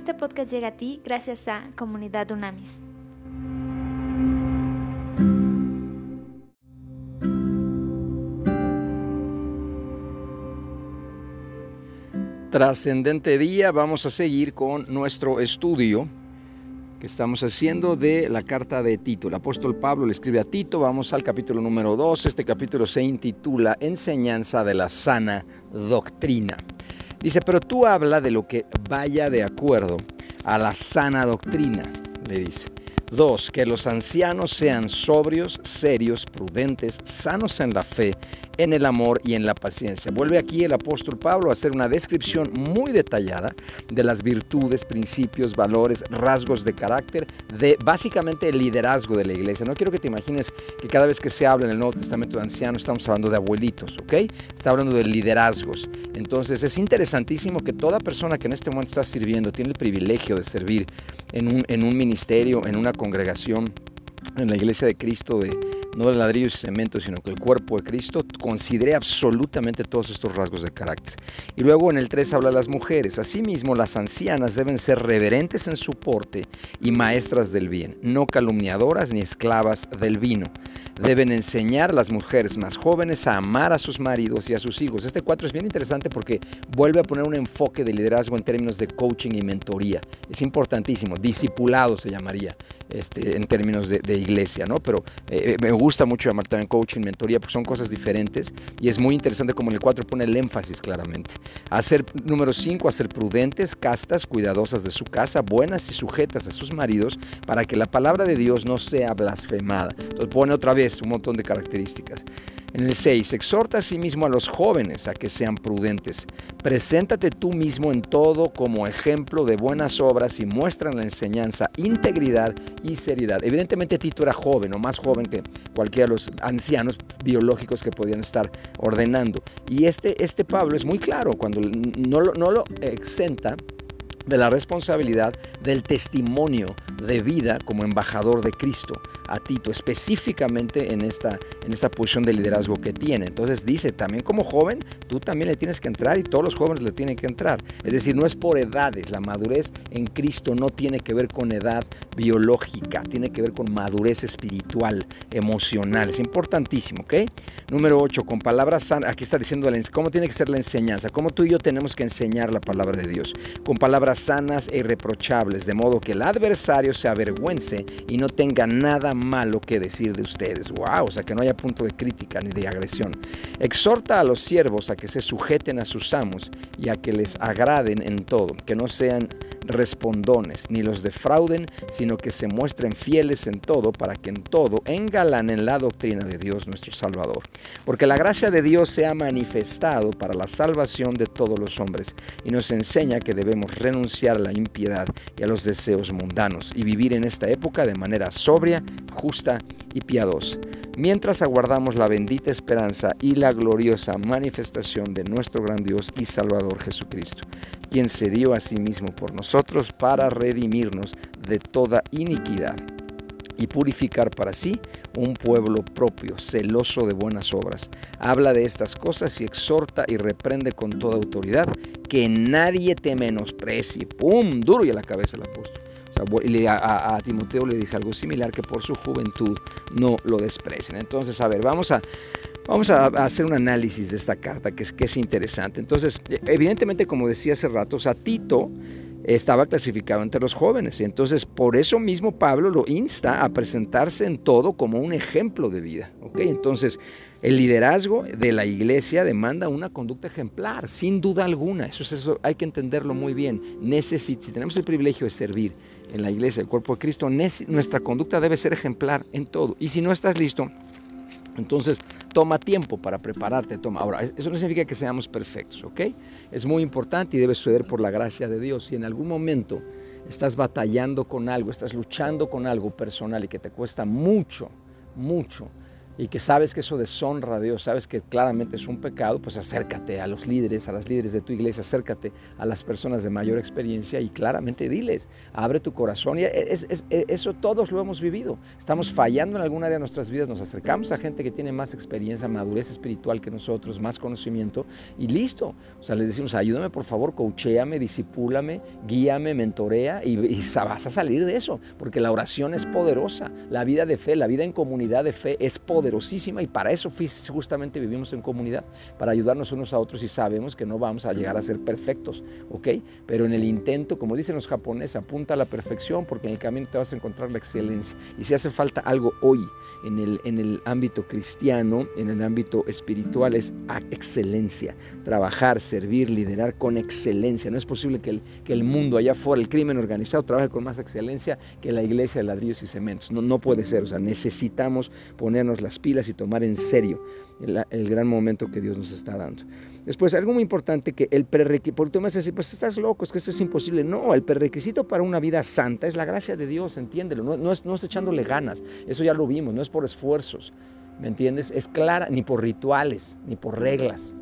Este podcast llega a ti gracias a Comunidad Unamis. Trascendente día, vamos a seguir con nuestro estudio que estamos haciendo de la carta de Tito. El apóstol Pablo le escribe a Tito, vamos al capítulo número 2, este capítulo se intitula Enseñanza de la sana doctrina. Dice, pero tú habla de lo que vaya de acuerdo a la sana doctrina, le dice. Dos, que los ancianos sean sobrios, serios, prudentes, sanos en la fe, en el amor y en la paciencia. Vuelve aquí el apóstol Pablo a hacer una descripción muy detallada de las virtudes, principios, valores, rasgos de carácter, de básicamente el liderazgo de la iglesia. No quiero que te imagines que cada vez que se habla en el Nuevo Testamento de ancianos estamos hablando de abuelitos, ¿ok? Está hablando de liderazgos. Entonces es interesantísimo que toda persona que en este momento está sirviendo tiene el privilegio de servir en un, en un ministerio, en una congregación, en la iglesia de Cristo de no de ladrillos y cemento, sino que el cuerpo de Cristo considere absolutamente todos estos rasgos de carácter. Y luego en el 3 habla las mujeres. Asimismo, las ancianas deben ser reverentes en su porte y maestras del bien, no calumniadoras ni esclavas del vino. Deben enseñar a las mujeres más jóvenes a amar a sus maridos y a sus hijos. Este 4 es bien interesante porque vuelve a poner un enfoque de liderazgo en términos de coaching y mentoría. Es importantísimo, discipulado se llamaría este, en términos de, iglesia, ¿no? Pero eh, me gusta mucho llamar también coaching, mentoría, porque son cosas diferentes y es muy interesante como en el 4 pone el énfasis claramente. Hacer, número 5, hacer prudentes, castas, cuidadosas de su casa, buenas y sujetas a sus maridos, para que la palabra de Dios no sea blasfemada. Entonces pone otra vez un montón de características. En el 6, exhorta a sí mismo a los jóvenes a que sean prudentes. Preséntate tú mismo en todo como ejemplo de buenas obras y muestra en la enseñanza integridad y seriedad. Evidentemente Tito era joven o más joven que cualquiera de los ancianos biológicos que podían estar ordenando. Y este, este Pablo es muy claro cuando no no lo exenta de la responsabilidad del testimonio de vida como embajador de Cristo a Tito, específicamente en esta, en esta posición de liderazgo que tiene. Entonces dice, también como joven, tú también le tienes que entrar y todos los jóvenes le tienen que entrar. Es decir, no es por edades, la madurez en Cristo no tiene que ver con edad biológica, tiene que ver con madurez espiritual, emocional. Es importantísimo, ¿ok? Número 8, con palabras sanas, aquí está diciendo cómo tiene que ser la enseñanza, cómo tú y yo tenemos que enseñar la palabra de Dios, con palabras sanas e irreprochables, de modo que el adversario se avergüence y no tenga nada malo que decir de ustedes. Wow, o sea, que no haya punto de crítica ni de agresión. Exhorta a los siervos a que se sujeten a sus amos y a que les agraden en todo, que no sean respondones, ni los defrauden, sino que se muestren fieles en todo, para que en todo engalanen la doctrina de Dios nuestro Salvador. Porque la gracia de Dios se ha manifestado para la salvación de todos los hombres, y nos enseña que debemos renunciar a la impiedad y a los deseos mundanos, y vivir en esta época de manera sobria, justa y piadosa mientras aguardamos la bendita esperanza y la gloriosa manifestación de nuestro gran Dios y Salvador Jesucristo, quien se dio a sí mismo por nosotros para redimirnos de toda iniquidad y purificar para sí un pueblo propio, celoso de buenas obras. Habla de estas cosas y exhorta y reprende con toda autoridad que nadie te menosprecie. ¡Pum! Duro y a la cabeza el apóstol. A, Timoteo le dice algo similar, que por su juventud no lo desprecien. Entonces, a ver, vamos a, Vamos a, hacer un análisis de esta carta que es, que es interesante. Entonces, evidentemente, como decía hace rato, o sea, Tito estaba clasificado entre los jóvenes. Y entonces, por eso mismo Pablo lo insta a presentarse en todo como un ejemplo de vida. ¿okay? Entonces, el liderazgo de la iglesia demanda una conducta ejemplar, sin duda alguna. Eso, es, eso hay que entenderlo muy bien. si tenemos el privilegio de servir en la iglesia, el cuerpo de Cristo, nuestra conducta debe ser ejemplar en todo. Y si no estás listo, entonces, toma tiempo para prepararte. Toma. Ahora, eso no significa que seamos perfectos, ¿ok? Es muy importante y debe suceder por la gracia de Dios. Si en algún momento estás batallando con algo, estás luchando con algo personal y que te cuesta mucho, mucho y que sabes que eso deshonra a Dios, sabes que claramente es un pecado, pues acércate a los líderes, a las líderes de tu iglesia, acércate a las personas de mayor experiencia y claramente diles, abre tu corazón. Y eso todos lo hemos vivido. Estamos fallando en algún área de nuestras vidas, nos acercamos a gente que tiene más experiencia, madurez espiritual que nosotros, más conocimiento y listo. O sea, les decimos, ayúdame por favor, coachéame, disipúlame, guíame, mentorea y, y vas a salir de eso, porque la oración es poderosa, la vida de fe, la vida en comunidad de fe es poderosa y para eso justamente vivimos en comunidad, para ayudarnos unos a otros y sabemos que no vamos a llegar a ser perfectos, ¿ok? Pero en el intento, como dicen los japoneses, apunta a la perfección porque en el camino te vas a encontrar la excelencia. Y si hace falta algo hoy en el, en el ámbito cristiano, en el ámbito espiritual, es excelencia. Trabajar, servir, liderar con excelencia. No es posible que el, que el mundo allá afuera, el crimen organizado, trabaje con más excelencia que la iglesia de ladrillos y cementos. No, no puede ser. O sea, necesitamos ponernos las pilas y tomar en serio el, gran momento que Dios nos está dando. Después, algo muy importante que el prerequisito, porque tú me vas a decir, pues estás loco, es que eso es imposible. No, el prerequisito para una vida santa es la gracia de Dios, entiéndelo, no, no, es, no es echándole ganas, eso ya lo vimos, no es por esfuerzos, ¿me entiendes? Es clara, ni por rituales, ni por reglas.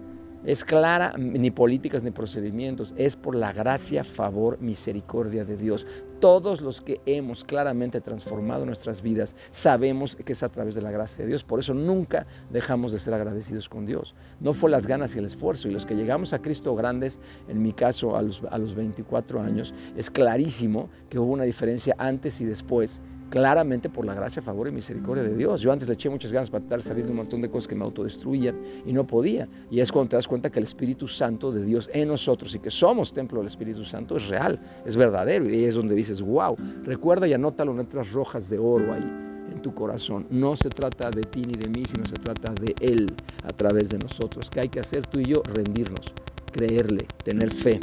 Es clara, ni políticas ni procedimientos, es por la gracia, favor, misericordia de Dios. Todos los que hemos claramente transformado nuestras vidas sabemos que es a través de la gracia de Dios. Por eso nunca dejamos de ser agradecidos con Dios. No fue las ganas y el esfuerzo. Y los que llegamos a Cristo grandes, en mi caso a los, a los 24 años, es clarísimo que hubo una diferencia antes y después claramente por la gracia, favor y misericordia de Dios. Yo antes le eché muchas ganas para tratar de salir de un montón de cosas que me autodestruían y no podía. Y es cuando te das cuenta que el Espíritu Santo de Dios en nosotros y que somos templo del Espíritu Santo es real, es verdadero. Y es donde dices, wow, recuerda y anótalo en letras rojas de oro ahí en tu corazón. No se trata de ti ni de mí, sino se trata de Él a través de nosotros. ¿Qué hay que hacer tú y yo? Rendirnos, creerle, tener fe.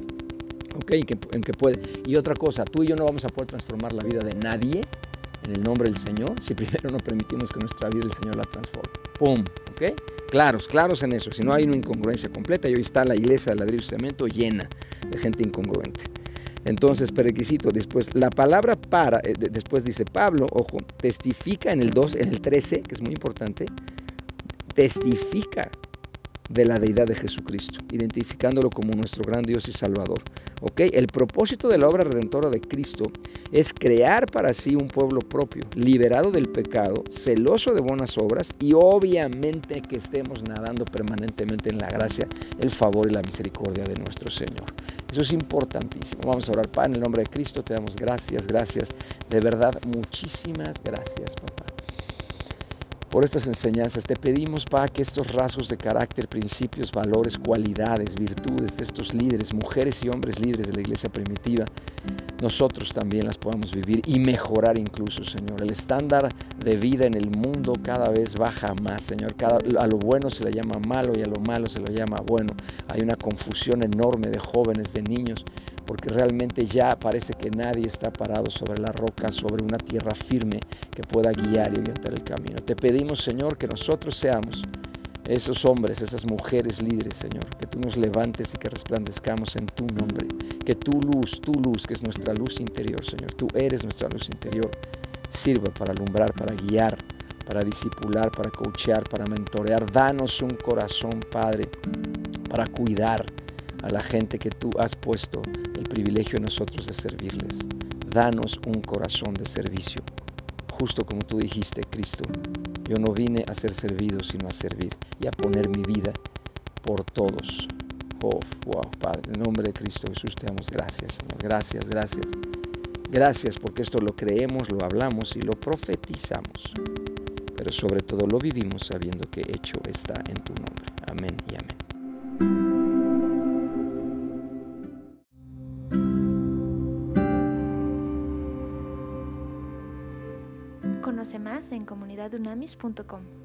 ¿Ok? En que, puede. Y otra cosa, tú y yo no vamos a poder transformar la vida de nadie en el nombre del Señor si primero no permitimos que nuestra vida el Señor la transforme. ¡Pum! ¿Ok? Claros, claros en eso. Si no hay una incongruencia completa y hoy está la iglesia de ladrillo y cemento llena de gente incongruente. Entonces, prerequisito, después, la palabra para, eh, después dice Pablo, ojo, testifica en el 2, en el 13, que es muy importante, testifica de la deidad de Jesucristo, identificándolo como nuestro gran Dios y Salvador. ¿Ok? El propósito de la obra redentora de Cristo es crear para sí un pueblo propio, liberado del pecado, celoso de buenas obras y obviamente que estemos nadando permanentemente en la gracia, el favor y la misericordia de nuestro Señor. Eso es importantísimo. Vamos a orar, Padre, en el nombre de Cristo te damos gracias, gracias, de verdad, muchísimas gracias, papá por estas enseñanzas. Te pedimos, Padre, que estos rasgos de carácter, principios, valores, cualidades, virtudes de estos líderes, mujeres y hombres líderes de la iglesia primitiva, nosotros también las podamos vivir y mejorar incluso, Señor. El estándar de vida en el mundo cada vez baja más, Señor. A lo bueno se le llama malo y a lo malo se lo llama bueno. Hay una confusión enorme de jóvenes, de niños porque realmente ya parece que nadie está parado sobre la roca, sobre una tierra firme que pueda guiar y orientar el camino. Te pedimos, Señor, que nosotros seamos esos hombres, esas mujeres líderes, Señor, que tú nos levantes y que resplandezcamos en tu nombre, que tu luz, tu luz, que es nuestra luz interior, Señor, tú eres nuestra luz interior, sirva para alumbrar, para guiar, para disipular, para coachear, para mentorear. Danos un corazón, Padre, para cuidar a la gente que tú has puesto el privilegio en nosotros de servirles. Danos un corazón de servicio, justo como tú dijiste, Cristo. Yo no vine a ser servido, sino a servir y a poner mi vida por todos. Oh, wow, Padre, en nombre de Cristo Jesús te damos gracias, Señor. Gracias, gracias. Gracias porque esto lo creemos, lo hablamos y lo profetizamos. Pero sobre todo lo vivimos sabiendo que hecho está en tu nombre. Amén y amén. Más en comunidadunamis.com.